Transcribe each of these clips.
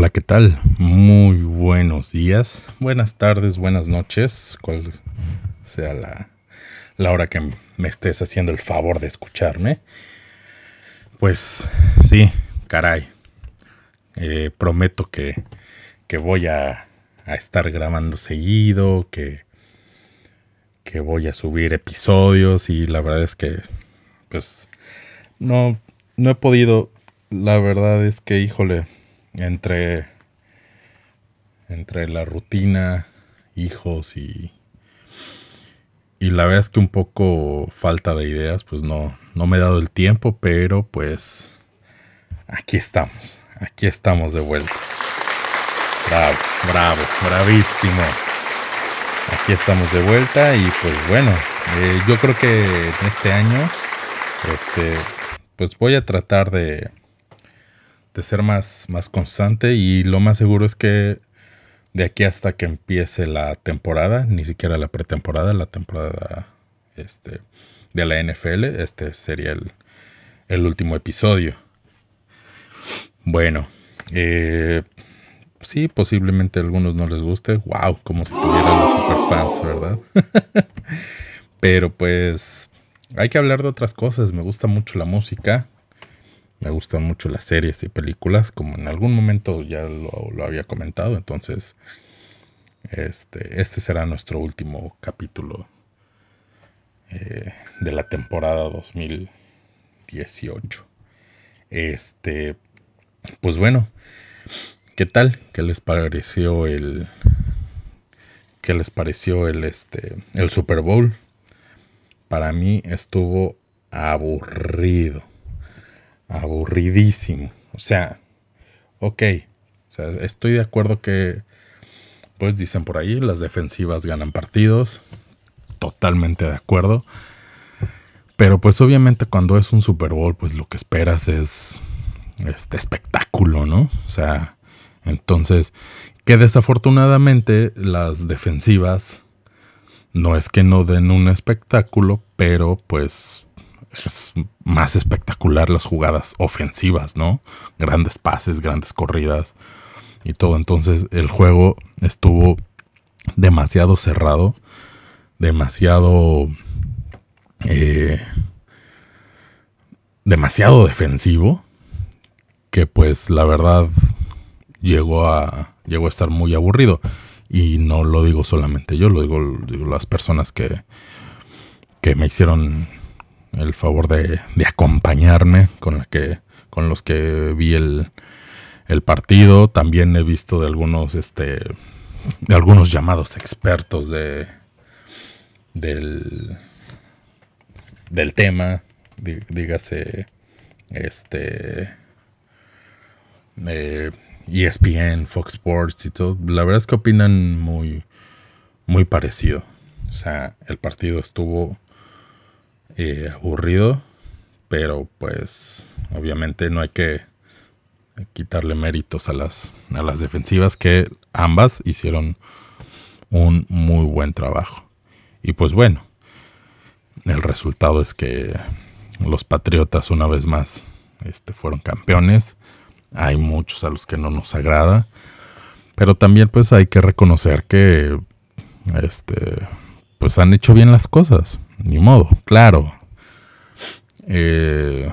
Hola, ¿qué tal? Muy buenos días, buenas tardes, buenas noches, cual sea la, hora que me estés haciendo el favor de escucharme. Pues sí, caray. Eh, prometo que, que voy a, a, estar grabando seguido, que, que voy a subir episodios y la verdad es que pues no, no he podido. La verdad es que, híjole, entre, entre la rutina, hijos y, y la verdad es que un poco falta de ideas, pues no, no me he dado el tiempo, pero pues aquí estamos, aquí estamos de vuelta. Bravo, bravo, bravísimo. Aquí estamos de vuelta y pues bueno, eh, yo creo que en este año, este, pues voy a tratar de, de ser más, más constante y lo más seguro es que de aquí hasta que empiece la temporada, ni siquiera la pretemporada, la temporada este, de la NFL, este sería el, el último episodio. Bueno, eh, sí, posiblemente a algunos no les guste. Wow, como si tuvieran los superfans, ¿verdad? Pero pues hay que hablar de otras cosas. Me gusta mucho la música. Me gustan mucho las series y películas, como en algún momento ya lo, había comentado. Entonces, este, este será nuestro último capítulo eh, de la temporada 2018. Este, pues bueno, ¿qué tal? ¿Qué les pareció el, qué les pareció el, este, el Super Bowl? Para mí estuvo aburrido aburridísimo. O sea, ok. O sea, estoy de acuerdo que, pues dicen por ahí, las defensivas ganan partidos. Totalmente de acuerdo. Pero pues obviamente cuando es un Super Bowl, pues lo que esperas es este espectáculo, ¿no? O sea, entonces, que desafortunadamente las defensivas no es que no den un espectáculo, pero pues es más espectacular las jugadas ofensivas, ¿no? Grandes pases, grandes corridas y todo. Entonces el juego estuvo demasiado cerrado, demasiado... Eh, demasiado defensivo que pues la verdad llegó a llegó a estar muy aburrido y no lo digo solamente yo lo digo, digo las personas que que me hicieron el favor de, acompañarme con los que vi el, partido. También he visto de algunos este de algunos llamados expertos de del del tema, dígase este eh, ESPN, Fox Sports y todo. La verdad es que opinan muy muy parecido. O sea, el partido estuvo eh, aburrido, pero pues obviamente no hay que quitarle méritos a las, a las defensivas que ambas hicieron un muy buen trabajo. Y pues bueno, el resultado es que los Patriotas una vez más este, fueron campeones. Hay muchos a los que no nos agrada. Pero también pues hay que reconocer que este, pues han hecho bien las cosas ni modo, claro. Eh,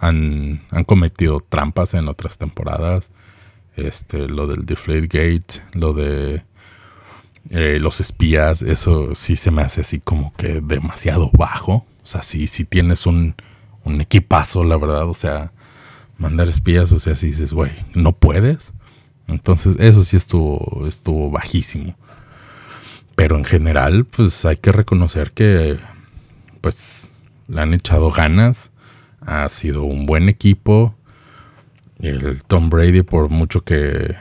han, cometido trampas en otras temporadas. Este, lo del Deflate Gate, lo de eh, los espías, eso sí se me hace así como que demasiado bajo. O sea, si, si tienes un, un equipazo, la verdad, o sea, mandar espías, o sea, si dices, güey, no puedes. Entonces, eso sí estuvo, estuvo bajísimo. Pero en general, pues hay que reconocer que pues le han echado ganas. Ha sido un buen equipo. El Tom Brady, por mucho que,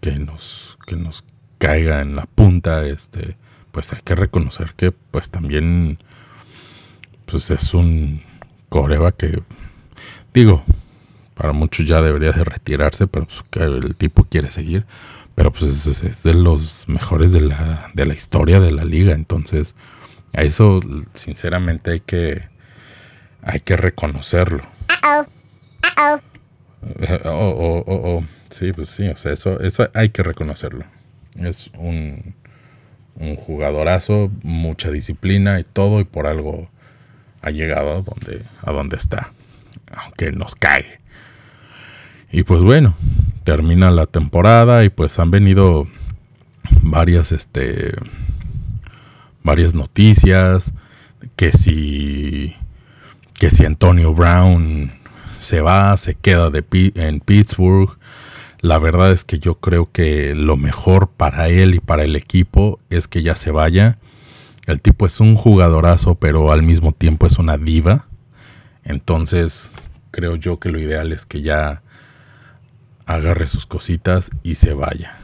que, nos, que nos caiga en la punta, este, pues hay que reconocer que pues también pues es un coreba que digo, para muchos ya debería de retirarse, pero pues, el tipo quiere seguir pero pues es, de los mejores de la, de la historia de la liga. Entonces, a eso sinceramente hay que, hay que reconocerlo. Oh, oh, oh, sí, pues sí, o sea, eso, eso hay que reconocerlo. Es un, un jugadorazo, mucha disciplina y todo, y por algo ha llegado a donde, a donde está, aunque nos cae. Y pues bueno, termina la temporada y pues han venido varias, este, varias noticias que si, que si Antonio Brown se va, se queda en Pittsburgh. La verdad es que yo creo que lo mejor para él y para el equipo es que ya se vaya. El tipo es un jugadorazo, pero al mismo tiempo es una diva. Entonces, creo yo que lo ideal es que ya agarre sus cositas y se vaya.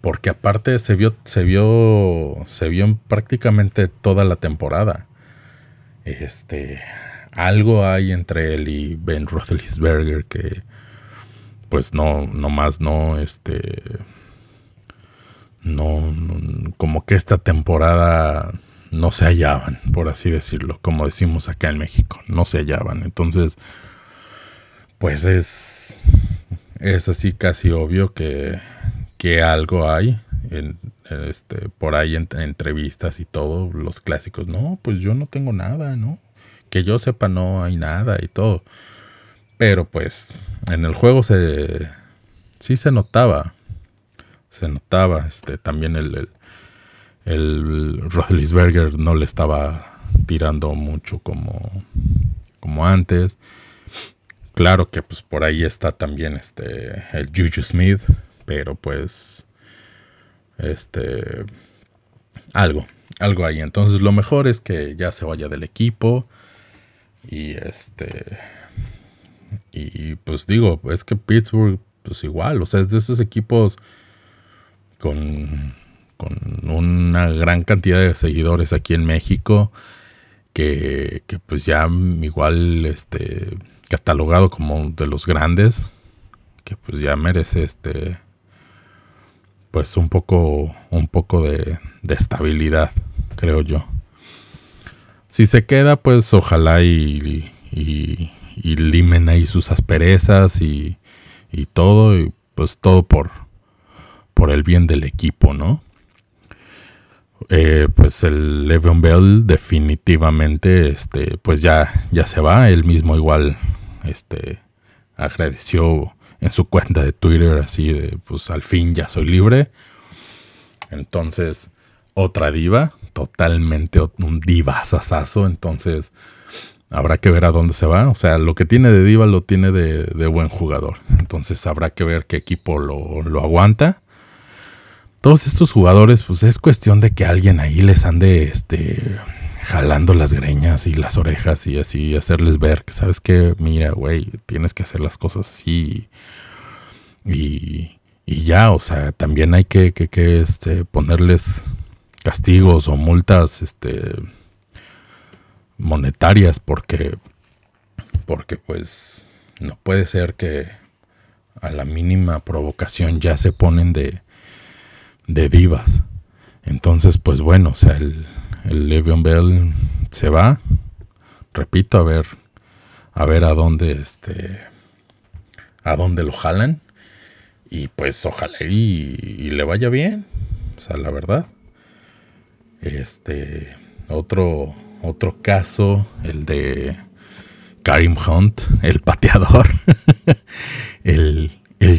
Porque aparte se vio, se vio, se vio en prácticamente toda la temporada. Este, algo hay entre él y Ben Roethlisberger que pues no, no más no, este, no, como que esta temporada no se hallaban, por así decirlo, como decimos acá en México, no se hallaban. Entonces, pues es, es así casi obvio que, que algo hay en, este, por ahí en entrevistas y todo, los clásicos, no, pues yo no tengo nada, ¿no? que yo sepa no hay nada y todo. Pero pues en el juego se sí se notaba. Se notaba. Este, también el, el, el no le estaba tirando mucho como, como antes. Claro que pues por ahí está también este el Juju Smith, pero pues este algo, algo ahí. Entonces lo mejor es que ya se vaya del equipo. Y este. Y pues digo, es que Pittsburgh, pues igual, o sea, es de esos equipos con, con una gran cantidad de seguidores aquí en México. Que, pues ya igual este catalogado como de los grandes que pues ya merece este pues un poco un poco de, de estabilidad creo yo si se queda, pues ojalá y, y, limen ahí sus asperezas y, y, todo, y pues todo por, por el bien del equipo, ¿no? Eh, pues el Le'Veon Bell definitivamente, este, pues ya, ya se va, él mismo igual, este, agradeció en su cuenta de Twitter así de, pues al fin ya soy libre. Entonces, otra diva, totalmente un diva sasazo, entonces habrá que ver a dónde se va. O sea, lo que tiene de diva lo tiene de, buen jugador. Entonces habrá que ver qué equipo lo, aguanta. Todos estos jugadores, pues es cuestión de que alguien ahí les ande este, jalando las greñas y las orejas y así hacerles ver que, ¿sabes que Mira, güey, tienes que hacer las cosas así. Y, y ya, o sea, también hay que, que, que este, ponerles castigos o multas este, monetarias porque, porque pues no puede ser que a la mínima provocación ya se ponen de, de divas. Entonces, pues bueno, o sea, el, el Le'Veon Bell se va, repito, a ver, a ver a dónde, este, a dónde lo jalan. Y pues ojalá y, y le vaya bien. O sea, la verdad. Este, otro, otro caso, el de Karim Hunt, el pateador. el,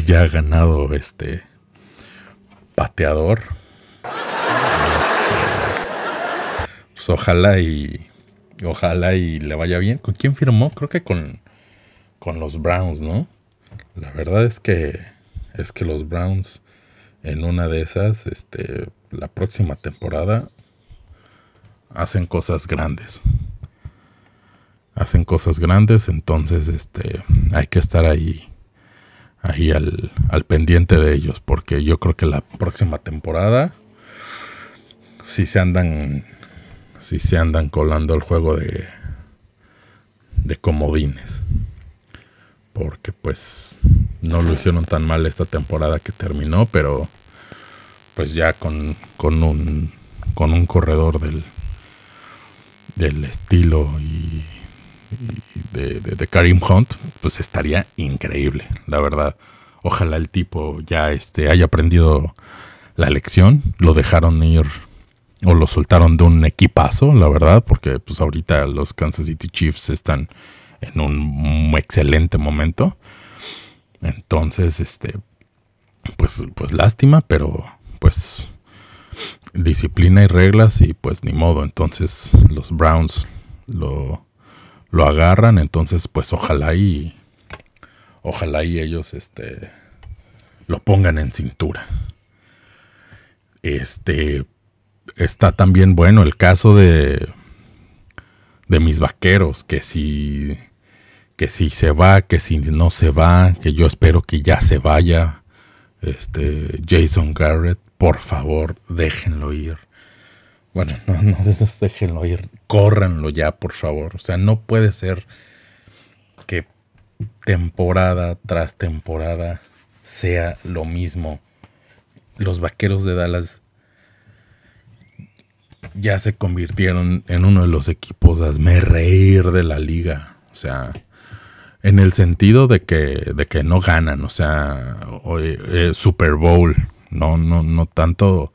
ya ganado este pateador. Este, pues ojalá y ojalá y le vaya bien. ¿Con quién firmó? Creo que con, con los Browns, ¿no? La verdad es que es que los Browns en una de esas, este, la próxima temporada hacen cosas grandes. Hacen cosas grandes, entonces este hay que estar ahí ahí al, al pendiente de ellos porque yo creo que la próxima temporada si se andan si se andan colando el juego de de comodines. Porque pues no lo hicieron tan mal esta temporada que terminó, pero pues ya con, con un con un corredor del del estilo y de, de, Karim Hunt, pues estaría increíble, la verdad. Ojalá el tipo ya este, haya aprendido la lección, lo dejaron ir o lo soltaron de un equipazo, la verdad, porque pues ahorita los Kansas City Chiefs están en un excelente momento. Entonces, este, pues, pues lástima, pero pues disciplina y reglas y pues ni modo. Entonces los Browns lo, lo agarran, entonces pues ojalá y ojalá y ellos este lo pongan en cintura. Este está también bueno el caso de de mis vaqueros, que si que si se va, que si no se va, que yo espero que ya se vaya. Este Jason Garrett, por favor, déjenlo ir. Bueno, no, no déjenlo ir, córranlo ya, por favor. O sea, no puede ser que temporada tras temporada sea lo mismo. Los vaqueros de Dallas ya se convirtieron en uno de los equipos hazme reír de la liga. O sea, en el sentido de que, de que no ganan, o sea, eh, Super Bowl, no, no, no tanto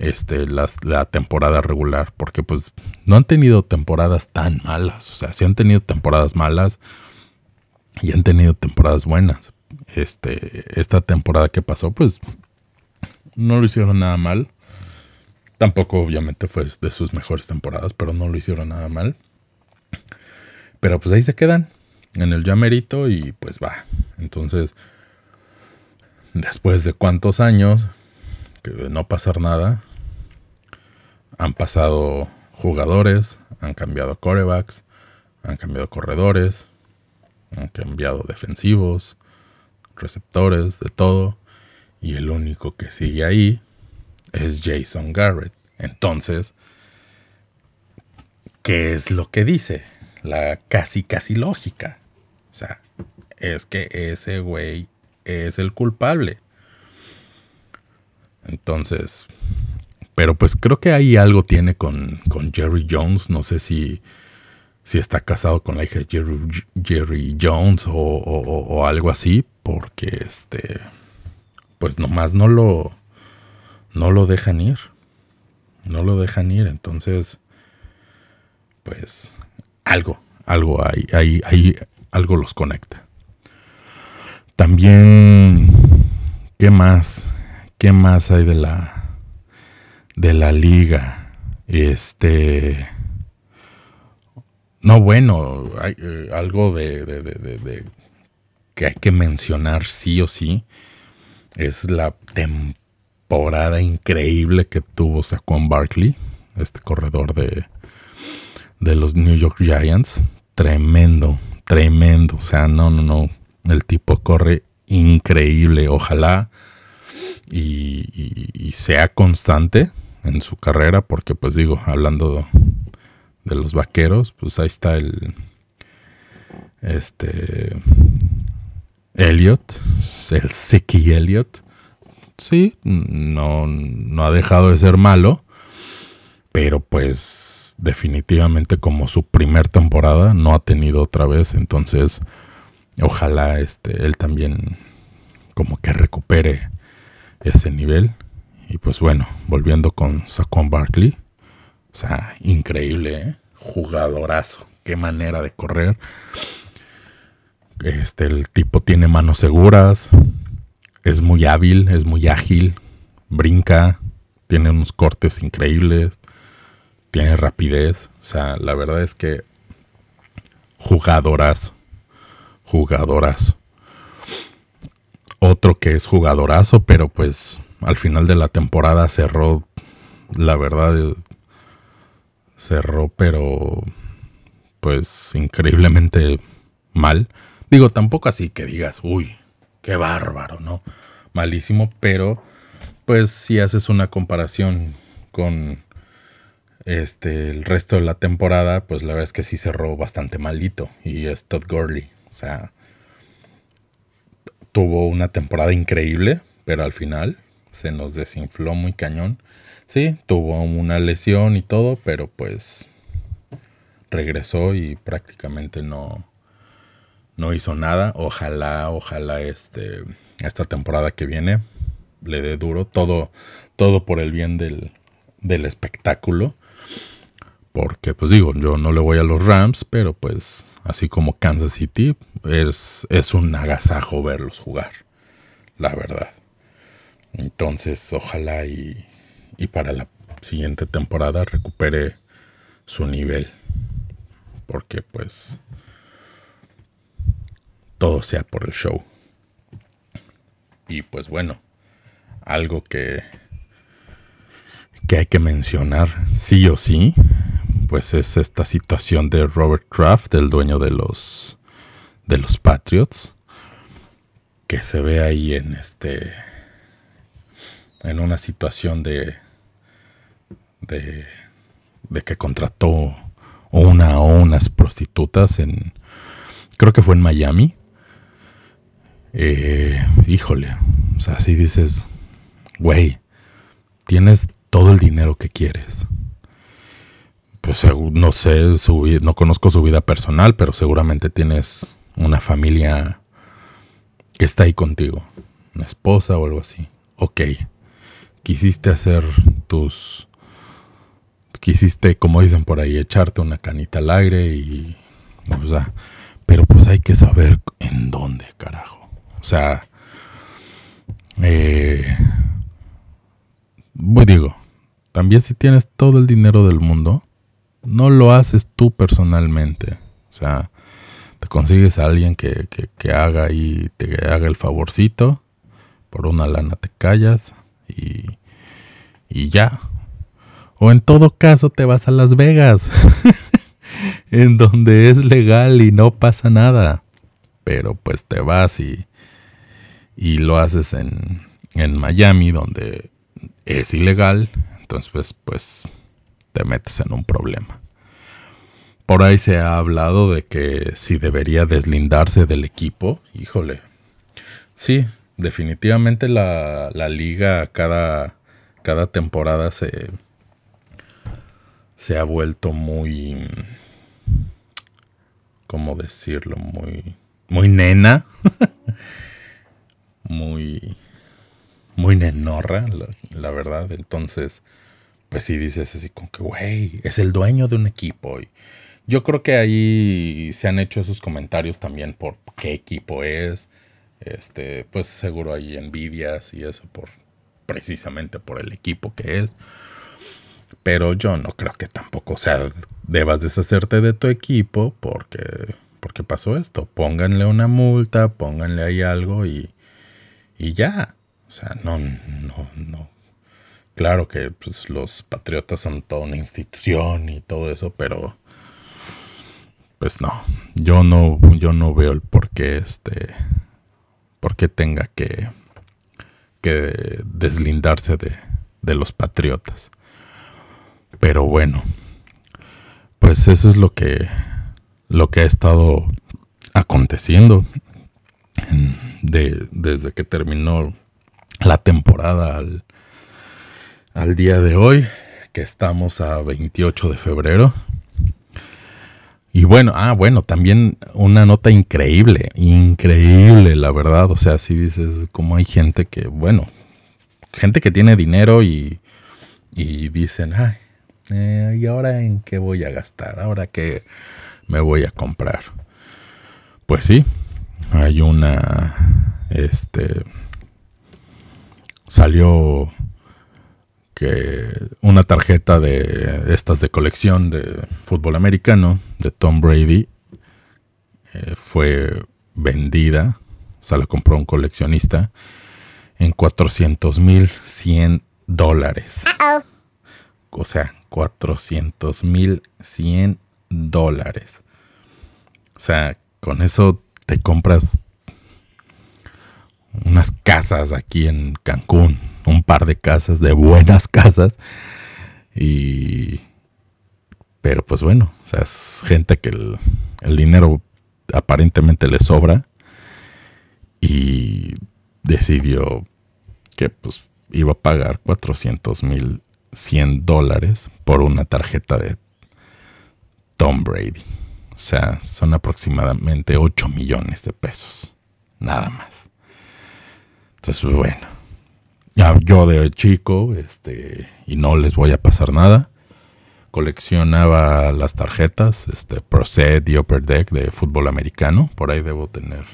este, la temporada regular, porque pues no han tenido temporadas tan malas, o sea, sí han tenido temporadas malas y han tenido temporadas buenas. Este, esta temporada que pasó, pues no lo hicieron nada mal. Tampoco obviamente fue de sus mejores temporadas, pero no lo hicieron nada mal. Pero pues ahí se quedan en el llamerito y pues va. Entonces, después de cuántos años, que de no pasar nada, han pasado jugadores, han cambiado corebacks, han cambiado corredores, han cambiado defensivos, receptores, de todo. Y el único que sigue ahí es Jason Garrett. Entonces, ¿qué es lo que dice? La casi, casi lógica. O sea, es que ese güey es el culpable. Entonces, pero pues creo que ahí algo tiene con, Jerry Jones. No sé si, si está casado con la hija de Jerry, Jones o, o, algo así. Porque este, pues nomás no lo, no lo dejan ir. No lo dejan ir. Entonces, pues algo, algo hay, hay, hay, algo los conecta. También, ¿qué más? ¿Qué más hay de la de la liga? Este no, bueno, hay eh, algo de, que hay que mencionar sí o sí. Es la temporada increíble que tuvo Saquon Barkley, este corredor de, de los New York Giants. Tremendo, tremendo. O sea, no, no, no. El tipo corre increíble. Ojalá y, sea constante en su carrera, porque pues digo, hablando de los vaqueros, pues ahí está el este Elliot, el Siki Elliot. Sí, no, no ha dejado de ser malo, pero pues definitivamente como su primer temporada no ha tenido otra vez, entonces ojalá este él también como que recupere ese nivel. Y pues bueno, volviendo con Saquon Barkley. O sea, increíble, ¿eh? Jugadorazo. Qué manera de correr. Este, el tipo tiene manos seguras. Es muy hábil, es muy ágil. Brinca. Tiene unos cortes increíbles. Tiene rapidez. O sea, la verdad es que jugadorazo. Jugadorazo. Otro que es jugadorazo, pero pues al final de la temporada cerró, la verdad, cerró, pero pues increíblemente mal. Digo, tampoco así que digas, uy, qué bárbaro, ¿no? Malísimo, pero pues si haces una comparación con este el resto de la temporada, pues la verdad es que sí cerró bastante malito y es Todd Gurley, o sea, tuvo una temporada increíble, pero al final se nos desinfló muy cañón. Sí, tuvo una lesión y todo, pero pues regresó y prácticamente no, no hizo nada. Ojalá, ojalá este, esta temporada que viene le dé duro. Todo, todo por el bien del, del espectáculo. Porque, pues digo, yo no le voy a los Rams, pero pues así como Kansas City, es, es un agasajo verlos jugar, la verdad. Entonces, ojalá y, y para la siguiente temporada recupere su nivel. Porque pues todo sea por el show. Y pues bueno, algo que, que hay que mencionar sí o sí, pues es esta situación de Robert Kraft, el dueño de los de los Patriots, que se ve ahí en este en una situación de de, que contrató una o unas prostitutas en creo que fue en Miami. Eh, híjole, o sea, si dices, güey, tienes todo el dinero que quieres pues no sé, su, no conozco su vida personal, pero seguramente tienes una familia que está ahí contigo, una esposa o algo así. Ok, quisiste hacer tus... Quisiste, como dicen por ahí, echarte una canita al aire y... O sea, pero pues hay que saber en dónde, carajo. O sea, eh, pues digo, también si tienes todo el dinero del mundo, no lo haces tú personalmente. O sea, te consigues a alguien que, que, haga y te haga el favorcito. Por una lana te callas y, ya. O en todo caso te vas a Las Vegas. en donde es legal y no pasa nada. Pero pues te vas y, y lo haces en, en Miami donde es ilegal. Entonces pues, pues te metes en un problema. Por ahí se ha hablado de que si debería deslindarse del equipo. Híjole. Sí, definitivamente la, liga cada, cada temporada se, se ha vuelto muy... ¿Cómo decirlo? Muy... Muy nena. muy... Muy nenorra, la, la verdad. Entonces pues sí dices así como que, güey, es el dueño de un equipo. Y yo creo que ahí se han hecho esos comentarios también por qué equipo es. Este, pues seguro hay envidias y eso por precisamente por el equipo que es. Pero yo no creo que tampoco, o sea, debas deshacerte de tu equipo porque porque pasó esto. Pónganle una multa, pónganle ahí algo y y ya. O sea, no no no Claro que pues, los patriotas son toda una institución y todo eso, pero pues no, yo no, yo no veo el por qué este, por qué tenga que, que deslindarse de, de los patriotas. Pero bueno, pues eso es lo que, lo que ha estado aconteciendo de, desde que terminó la temporada al, al día de hoy, que estamos a 28 de febrero. Y bueno, ah, bueno, también una nota increíble, increíble, la verdad. O sea, si dices, como hay gente que, bueno, gente que tiene dinero y, y dicen, ay, eh, ¿y ahora en qué voy a gastar? ¿Ahora qué me voy a comprar? Pues sí, hay una, este, salió una tarjeta de estas de colección de fútbol americano de Tom Brady eh, fue vendida, o sea, la compró un coleccionista en 400 mil 100 dólares. O sea, 400 mil 100 dólares. O sea, con eso te compras unas casas aquí en Cancún un par de casas, de buenas casas. Y. Pero pues bueno, o sea, es gente que el, dinero aparentemente le sobra. Y decidió que pues iba a pagar 400 mil 100 dólares por una tarjeta de Tom Brady. O sea, son aproximadamente 8 millones de pesos. Nada más. Entonces, pues, bueno. Ya yo de chico, este, y no les voy a pasar nada, coleccionaba las tarjetas, este, Pro Set y Upper Deck de fútbol americano. Por ahí debo tener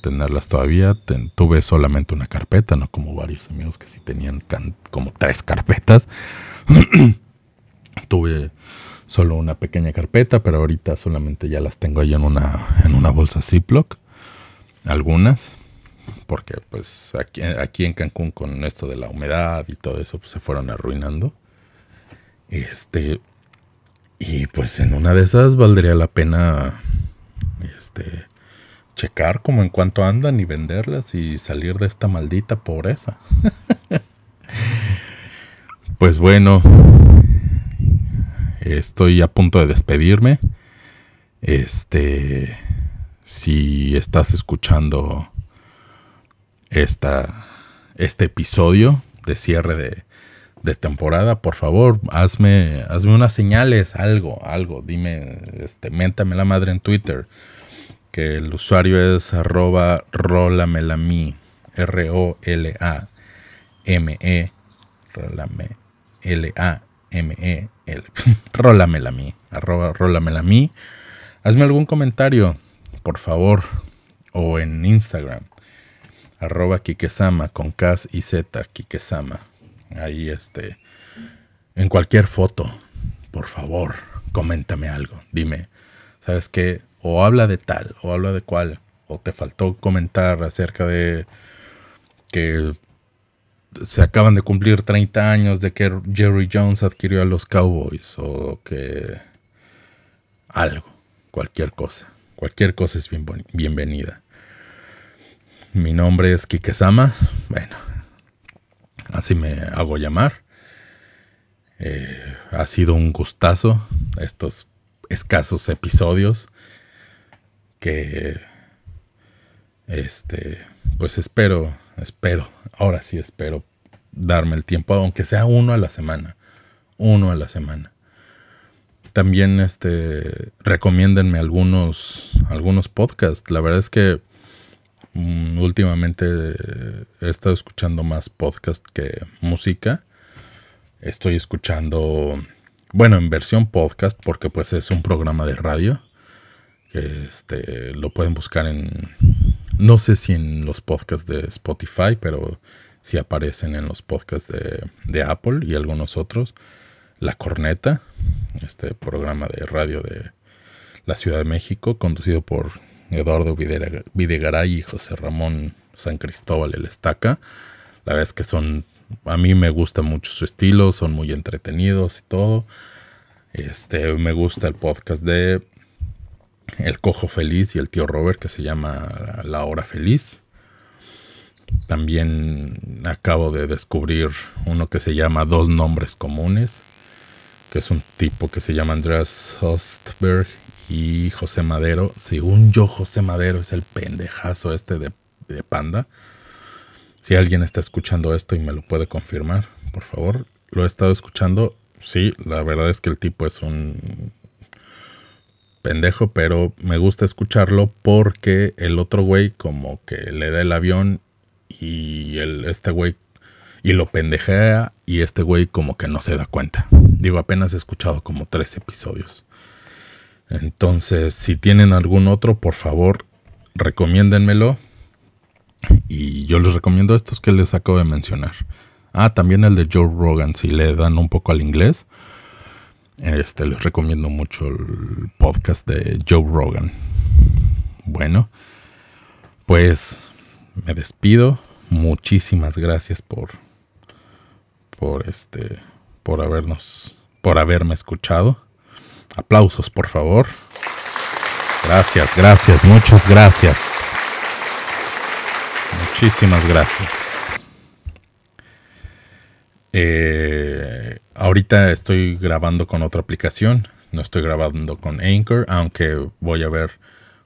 tenerlas todavía. tuve solamente una carpeta, no como varios amigos que sí tenían como tres carpetas. tuve solo una pequeña carpeta, pero ahorita solamente ya las tengo ahí en una, en una bolsa Ziploc. Algunas, porque pues aquí, aquí en Cancún con esto de la humedad y todo eso, pues se fueron arruinando. Este, y pues en una de esas valdría la pena, este, checar como en cuanto andan y venderlas y salir de esta maldita pobreza. pues bueno, estoy a punto de despedirme. Este, si estás escuchando esta, este episodio de cierre de, temporada, por favor, hazme, hazme unas señales, algo, algo, dime, este, méntame la madre en Twitter que el usuario es arroba rolamelami, R-O-L-A-M-E, rolame, L-A-M-E, rolamelami, rolamelami. Hazme algún comentario, por favor, o en Instagram, arroba Kikesama, con K y Z, Kikesama. Ahí este, en cualquier foto, por favor, coméntame algo, dime, ¿sabes qué? o habla de tal, o habla de cual, o te faltó comentar acerca de que se acaban de cumplir 30 años de que Jerry Jones adquirió a los Cowboys, o que algo, cualquier cosa, cualquier cosa es bienvenida. Mi nombre es Kikesama, bueno, así me hago llamar. Eh, ha sido un gustazo estos escasos episodios que este pues espero espero ahora sí espero darme el tiempo aunque sea uno a la semana uno a la semana. También este recomiéndenme algunos algunos podcasts. La verdad es que últimamente he estado escuchando más podcast que música estoy escuchando bueno en versión podcast porque pues es un programa de radio este, lo pueden buscar en, no sé si en los podcasts de Spotify, pero si aparecen en los podcasts de, Apple y algunos otros. La Corneta, este programa de radio de la Ciudad de México, conducido por Eduardo Videgaray y José Ramón San Cristóbal el Estaca. La verdad es que son, a mí me gusta mucho su estilo, son muy entretenidos y todo. Este, me gusta el podcast de el Cojo Feliz y el tío Robert que se llama La Hora Feliz. También acabo de descubrir uno que se llama Dos Nombres Comunes, que es un tipo que se llama Andreas Ostberg y José Madero. Según yo, José Madero es el pendejazo este de, de Panda. Si alguien está escuchando esto y me lo puede confirmar, por favor. Lo he estado escuchando. Sí, la verdad es que el tipo es un pendejo, pero me gusta escucharlo porque el otro güey como que le da el avión y el, este güey y lo pendejea y este güey como que no se da cuenta. Digo, apenas he escuchado como tres episodios. Entonces, si tienen algún otro, por favor, recomiéndenmelo. Y yo les recomiendo estos que les acabo de mencionar. Ah, también el de Joe Rogan, si le dan un poco al inglés. Este, les recomiendo mucho el podcast de Joe Rogan. Bueno, pues me despido. Muchísimas gracias por por este por habernos por haberme escuchado. Aplausos, por favor. Gracias, gracias, muchas gracias. Muchísimas gracias. Eh, ahorita estoy grabando con otra aplicación, no estoy grabando con Anchor, aunque voy a ver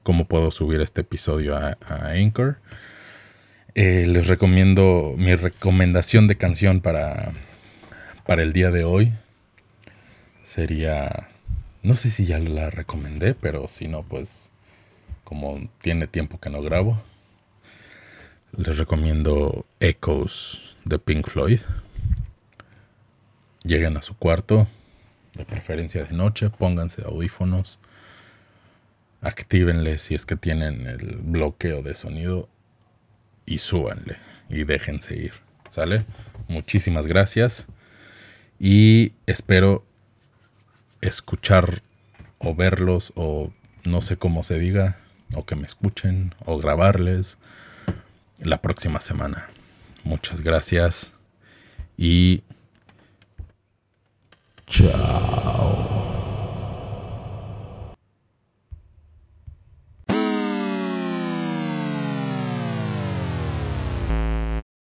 cómo puedo subir este episodio a, Anchor. Eh, les recomiendo mi recomendación de canción para, para el día de hoy. Sería No sé si ya la recomendé, pero si no, pues como tiene tiempo que no grabo, les recomiendo Echoes de Pink Floyd. Lleguen a su cuarto, de preferencia de noche, pónganse audífonos, actívenle si es que tienen el bloqueo de sonido y súbanle y déjense ir. ¿Sale? Muchísimas gracias y espero escuchar o verlos o no sé cómo se diga o que me escuchen o grabarles la próxima semana. Muchas gracias y chao.